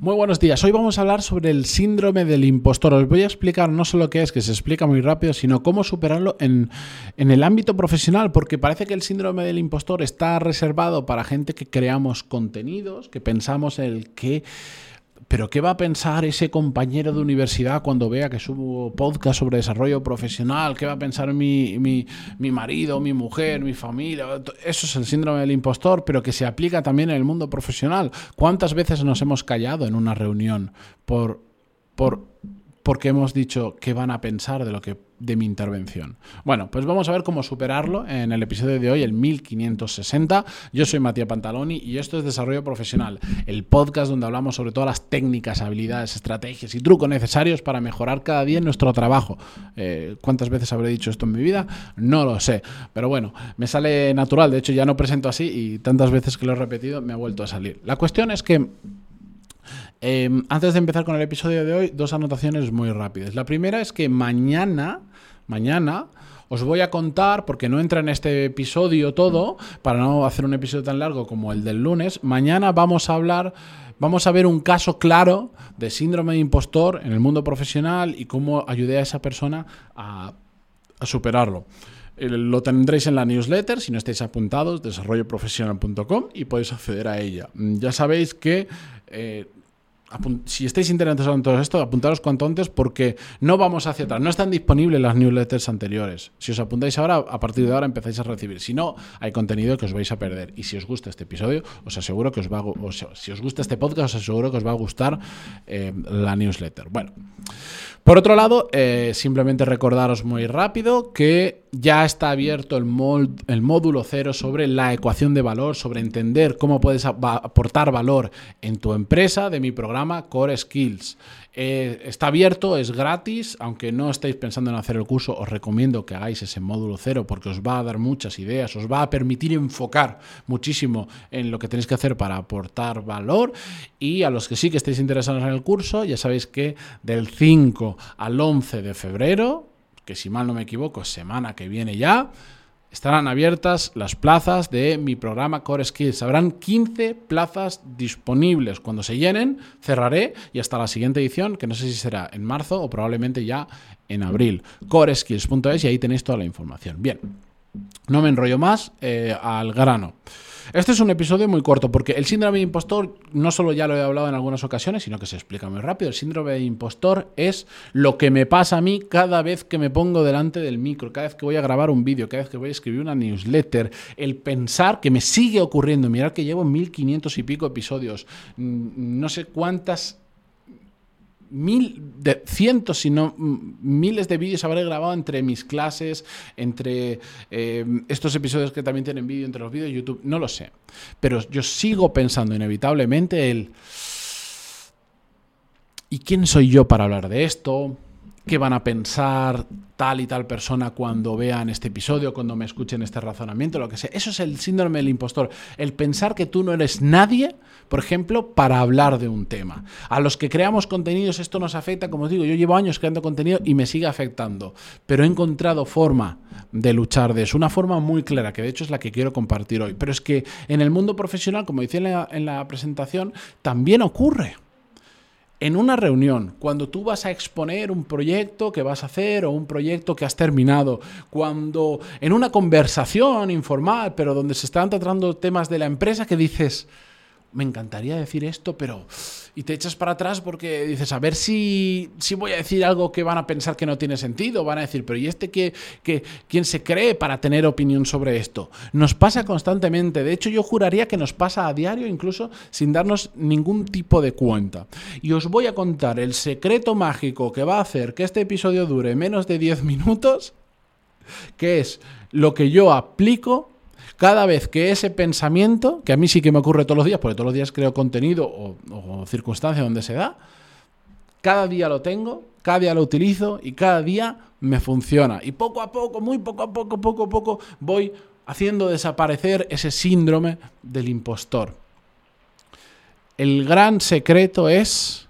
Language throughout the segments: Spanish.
Muy buenos días. Hoy vamos a hablar sobre el síndrome del impostor. Os voy a explicar no solo qué es, que se explica muy rápido, sino cómo superarlo en, en, el ámbito profesional, porque parece que el síndrome del impostor está reservado para gente que creamos contenidos, que pensamos el que pero ¿qué va a pensar ese compañero de universidad cuando vea que subo podcast sobre desarrollo profesional? ¿Qué va a pensar mi, mi, mi, marido, mi mujer, mi familia? Eso es el síndrome del impostor, pero que se aplica también en el mundo profesional. ¿Cuántas veces nos hemos callado en una reunión por, por porque hemos dicho qué van a pensar de lo que de mi intervención. Bueno, pues vamos a ver cómo superarlo en el episodio de hoy, el 1560. Yo soy Matías Pantaloni y esto es Desarrollo Profesional, el podcast donde hablamos sobre todas las técnicas, habilidades, estrategias y trucos necesarios para mejorar cada día nuestro trabajo. Eh, ¿Cuántas veces habré dicho esto en mi vida? No lo sé, pero bueno, me sale natural. De hecho, ya no presento así y tantas veces que lo he repetido me ha vuelto a salir. La cuestión es que Em, antes de empezar con el episodio de hoy, dos anotaciones muy rápidas. La primera es que mañana, mañana, os voy a contar, porque no entra en este episodio todo, para no hacer un episodio tan largo como el del lunes, mañana vamos a hablar, vamos a ver un caso claro de síndrome de impostor en el mundo profesional y cómo ayudé a esa persona a, superarlo. Lo tendréis en la newsletter, si no estáis apuntados, desarrolloprofesional.com y podéis acceder a ella. Ya sabéis que eh, si estáis interesados en todo esto, apuntaros cuanto antes porque no vamos hacia atrás. No están disponibles las newsletters anteriores. Si os apuntáis ahora, a partir de ahora empezáis a recibir. Si no, hay contenido que os vais a perder. Y si os gusta este episodio, os aseguro que os va a, si os gusta este podcast, os aseguro que os va a gustar eh, la newsletter. Bueno. Por otro lado, eh, simplemente recordaros muy rápido que ya está abierto el, módulo cero sobre la ecuación de valor, sobre entender cómo puedes aportar valor en tu empresa de mi programa Core Skills. Eh, está abierto, es gratis, aunque no estéis pensando en hacer el curso, os recomiendo que hagáis ese módulo cero porque os va a dar muchas ideas, os va a permitir enfocar muchísimo en lo que tenéis que hacer para aportar valor. Y a los que sí que estéis interesados en el curso, ya sabéis que del 5 al 11 de febrero, que si mal no me equivoco, semana que viene ya, estarán abiertas las plazas de mi programa Core Skills. Habrán 15 plazas disponibles. Cuando se llenen, cerraré y hasta la siguiente edición, que no sé si será en marzo o probablemente ya en abril. Coreskills.es y ahí tenéis toda la información. Bien, no me enrollo más, eh, al grano. Este es un episodio muy corto porque el síndrome de impostor no solo ya lo he hablado en algunas ocasiones, sino que se explica muy rápido. El síndrome de impostor es lo que me pasa a mí cada vez que me pongo delante del micro, cada vez que voy a grabar un vídeo, cada vez que voy a escribir una newsletter, el pensar que me sigue ocurriendo. Mirad que llevo 1500 y pico episodios, mm, no sé cuántas mil, de, cientos, si no miles de vídeos habré grabado entre mis clases, entre eh, estos episodios que también tienen vídeo, entre los vídeos de YouTube, no lo sé. Pero yo sigo pensando inevitablemente el... ¿Y quién soy yo para hablar de esto? Qué van a pensar tal y tal persona cuando vean este episodio, cuando me escuchen este razonamiento, lo que sea. Eso es el síndrome del impostor, el pensar que tú no eres nadie, por ejemplo, para hablar de un tema. A los que creamos contenidos esto nos afecta, como os digo, yo llevo años creando contenido y me sigue afectando, pero he encontrado forma de luchar de eso, una forma muy clara, que de hecho es la que quiero compartir hoy. Pero es que en el mundo profesional, como decía en la, en la presentación, también ocurre en una reunión, cuando tú vas a exponer un proyecto que vas a hacer o un proyecto que has terminado, cuando en una conversación informal, pero donde se están tratando temas de la empresa, que dices, me encantaría decir esto, pero... Y te echas para atrás porque dices, a ver si, si voy a decir algo que van a pensar que no tiene sentido, van a decir, pero ¿y este que, que, quién se cree para tener opinión sobre esto? Nos pasa constantemente, de hecho yo juraría que nos pasa a diario incluso sin darnos ningún tipo de cuenta. Y os voy a contar el secreto mágico que va a hacer que este episodio dure menos de 10 minutos, que es lo que yo aplico cada vez que ese pensamiento, que a mí sí que me ocurre todos los días, porque todos los días creo contenido o, circunstancia donde se da, cada día lo tengo, cada día lo utilizo y cada día me funciona. Y poco a poco, muy poco a poco, poco a poco, voy haciendo desaparecer ese síndrome del impostor. El gran secreto es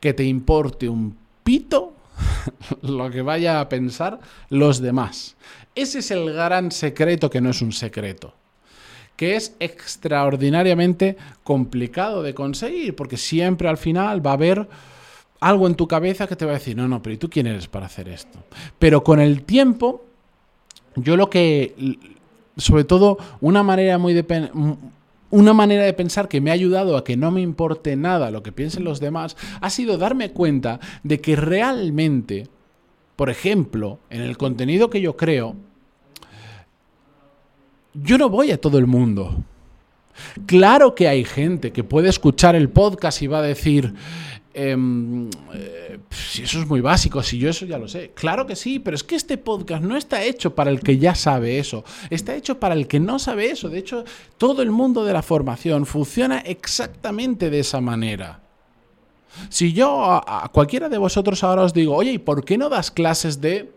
que te importe un pito lo que vaya a pensar los demás. Ese es el gran secreto que no es un secreto. que es extraordinariamente complicado de conseguir, porque siempre al final va a haber algo en tu cabeza que te va a decir, no, no, pero ¿y tú quién eres para hacer esto? Pero con el tiempo, yo lo que, sobre todo, una manera muy una manera de pensar que me ha ayudado a que no me importe nada lo que piensen los demás, ha sido darme cuenta de que realmente, por ejemplo, en el contenido que yo creo, yo no voy a todo el mundo. Claro que hay gente que puede escuchar el podcast y va a decir, em, eh, si eso es muy básico, si yo eso ya lo sé. Claro que sí, pero es que este podcast no está hecho para el que ya sabe eso, está hecho para el que no sabe eso. De hecho, todo el mundo de la formación funciona exactamente de esa manera. Si yo a, a cualquiera de vosotros ahora os digo, oye, ¿y por qué no das clases de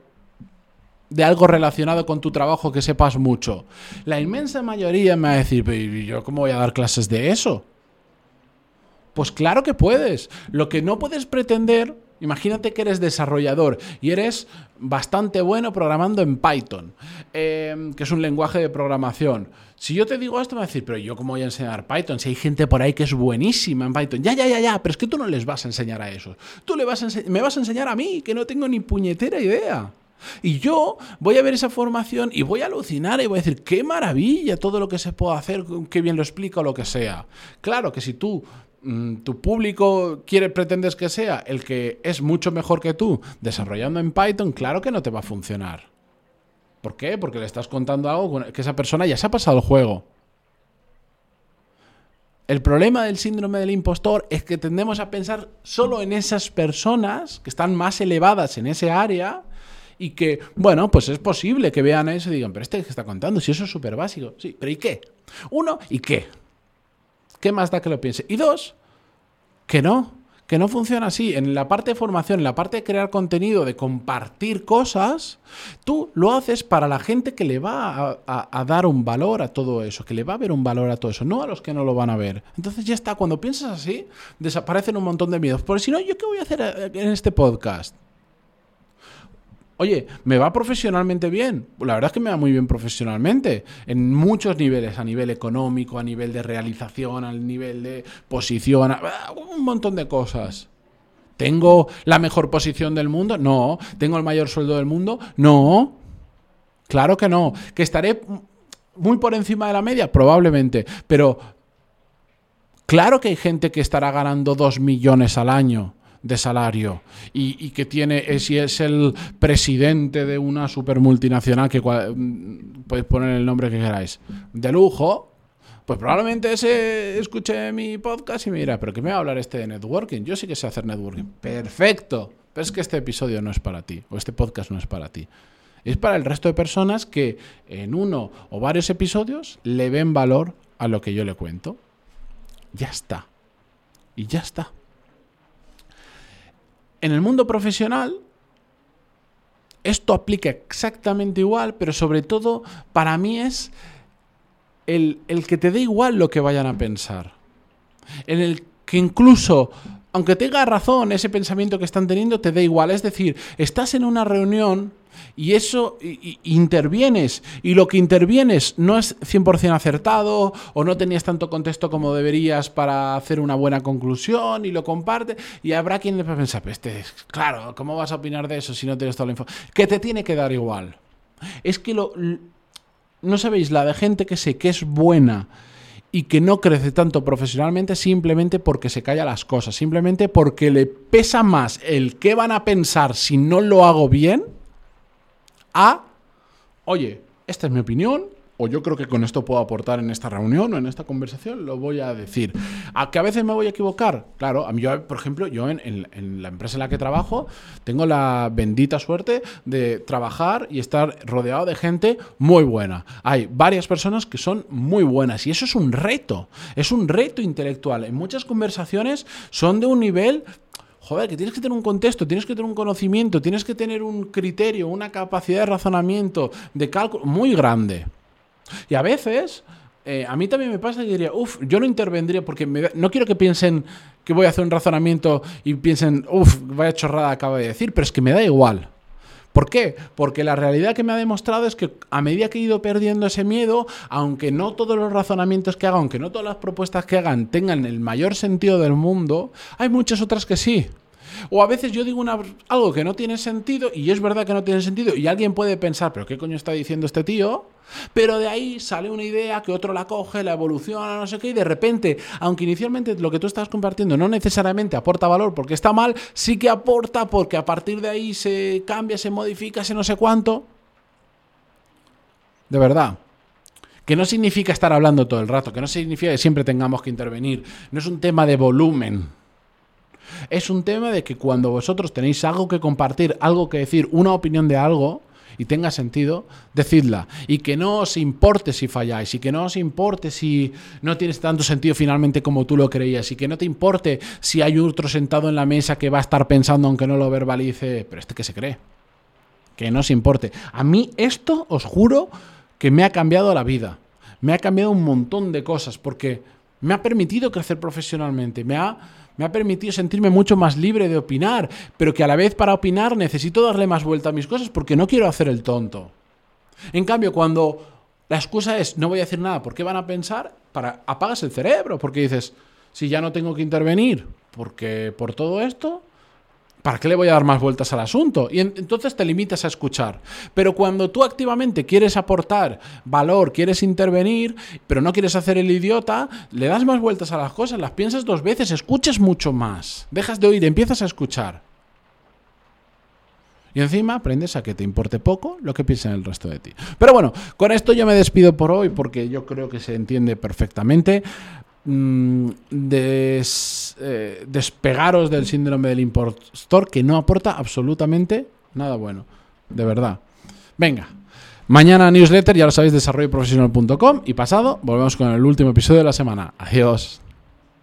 de algo relacionado con tu trabajo que sepas mucho. La inmensa mayoría me va a decir, ¿yo cómo voy a dar clases de eso? Pues claro que puedes. Lo que no puedes pretender, imagínate que eres desarrollador y eres bastante bueno programando en Python, em, que es un lenguaje de programación. Si yo te digo esto, me va a decir, pero yo cómo voy a enseñar Python si hay gente por ahí que es buenísima en Python. Ya, ya, ya, ya, pero es que tú no les vas a enseñar a eso. Tú le vas a me vas a enseñar a mí, que no tengo ni puñetera idea. Y yo voy a ver esa formación y voy a alucinar y voy a decir, qué maravilla todo lo que se puede hacer, qué bien lo explica o lo que sea. Claro que si tú, tu público quiere, pretendes que sea el que es mucho mejor que tú desarrollando en Python, claro que no te va a funcionar. ¿Por qué? Porque le estás contando algo que esa persona ya se ha pasado el juego. El problema del síndrome del impostor es que tendemos a pensar solo en esas personas que están más elevadas en ese área y que, bueno, pues es posible que vean eso y digan, pero este que está contando, si eso es súper básico. Sí, pero ¿y qué? Uno, ¿y qué? ¿Qué más da que lo piense? Y dos, que no, que no funciona así. En la parte de formación, en la parte de crear contenido, de compartir cosas, tú lo haces para la gente que le va a, dar un valor a todo eso, que le va a ver un valor a todo eso, no a los que no lo van a ver. Entonces ya está, cuando piensas así, desaparecen un montón de miedos. Porque si no, ¿yo qué voy a hacer eh, en este podcast? Oye, ¿me va profesionalmente bien? La verdad es que me va muy bien profesionalmente, en muchos niveles, a nivel económico, a nivel de realización, a nivel de posición, un montón de cosas. ¿Tengo la mejor posición del mundo? No. ¿Tengo el mayor sueldo del mundo? No. Claro que no. ¿Que estaré muy por encima de la media? Probablemente. Pero claro que hay gente que estará ganando dos millones al año de salario y, que tiene, si es el presidente de una super multinacional, que mm, podéis poner el nombre que queráis, de lujo, pues probablemente ese escuche mi podcast y me dirá, pero ¿qué me va a hablar este de networking? Yo sí que sé hacer networking. Perfecto. Pero es que este episodio no es para ti, o este podcast no es para ti. Es para el resto de personas que en uno o varios episodios le ven valor a lo que yo le cuento. Ya está. Y ya está en el mundo profesional, esto aplica exactamente igual, pero sobre todo para mí es el, el, que te dé igual lo que vayan a pensar. En el que incluso, aunque tenga razón ese pensamiento que están teniendo, te dé igual. Es decir, estás en una reunión y eso intervienes y lo que intervienes no es 100% acertado o no tenías tanto contexto como deberías para hacer una buena conclusión y lo comparte y habrá quien le va a pensar, este, claro, ¿cómo vas a opinar de eso si no tienes toda la info? Que te tiene que dar igual. Es que lo, no sabéis la de gente que sé que es buena y que no crece tanto profesionalmente simplemente porque se calla las cosas, simplemente porque le pesa más el qué van a pensar si no lo hago bien a, oye, esta es mi opinión, o yo creo que con esto puedo aportar en esta reunión o en esta conversación, lo voy a decir. ¿A que a veces me voy a equivocar? Claro, a mí yo, por ejemplo, yo en, la empresa en la que trabajo tengo la bendita suerte de trabajar y estar rodeado de gente muy buena. Hay varias personas que son muy buenas y eso es un reto, es un reto intelectual. En muchas conversaciones son de un nivel joder, que tienes que tener un contexto, tienes que tener un conocimiento, tienes que tener un criterio, una capacidad de razonamiento, de cálculo muy grande. Y a veces, eh, a mí también me pasa que diría, uff, yo no intervendría porque no quiero que piensen que voy a hacer un razonamiento y piensen, uff, vaya chorrada acaba de decir, pero es que me da igual. ¿Por qué? Porque la realidad que me ha demostrado es que a medida que he ido perdiendo ese miedo, aunque no todos los razonamientos que haga, aunque no todas las propuestas que hagan tengan el mayor sentido del mundo, hay muchas otras que sí. O a veces yo digo algo que no tiene sentido y es verdad que no tiene sentido y alguien puede pensar, pero ¿qué coño está diciendo este tío? Pero de ahí sale una idea que otro la coge, la evoluciona, no sé qué, y de repente, aunque inicialmente lo que tú estás compartiendo no necesariamente aporta valor porque está mal, sí que aporta porque a partir de ahí se cambia, se modifica, se no sé cuánto. De verdad. Que no significa estar hablando todo el rato, que no significa que siempre tengamos que intervenir. No es un tema de volumen. Es un tema de que cuando vosotros tenéis algo que compartir, algo que decir, una opinión de algo, y tenga sentido, decidla. Y que no os importe si falláis, y que no os importe si no tienes tanto sentido finalmente como tú lo creías, y que no te importe si hay otro sentado en la mesa que va a estar pensando aunque no lo verbalice, pero este que se cree. Que no os importe. A mí esto, os juro, que me ha cambiado la vida. Me ha cambiado un montón de cosas, porque me ha permitido crecer profesionalmente, me ha me ha permitido sentirme mucho más libre de opinar, pero que a la vez para opinar necesito darle más vuelta a mis cosas porque no quiero hacer el tonto. En cambio, cuando la excusa es no voy a decir nada, ¿por qué van a pensar? Para apagas el cerebro, porque dices, si ya no tengo que intervenir, porque por todo esto, ¿para qué le voy a dar más vueltas al asunto? Y entonces te limitas a escuchar. Pero cuando tú activamente quieres aportar valor, quieres intervenir, pero no quieres hacer el idiota, le das más vueltas a las cosas, las piensas dos veces, escuchas mucho más. Dejas de oír, empiezas a escuchar. Y encima aprendes a que te importe poco lo que piensa el resto de ti. Pero bueno, con esto yo me despido por hoy porque yo creo que se entiende perfectamente. Mm, eh, despegaros del síndrome del impostor que no aporta absolutamente nada bueno. De verdad. Venga. Mañana newsletter, ya lo sabéis, desarrolloprofesional.com y pasado volvemos con el último episodio de la semana. Adiós.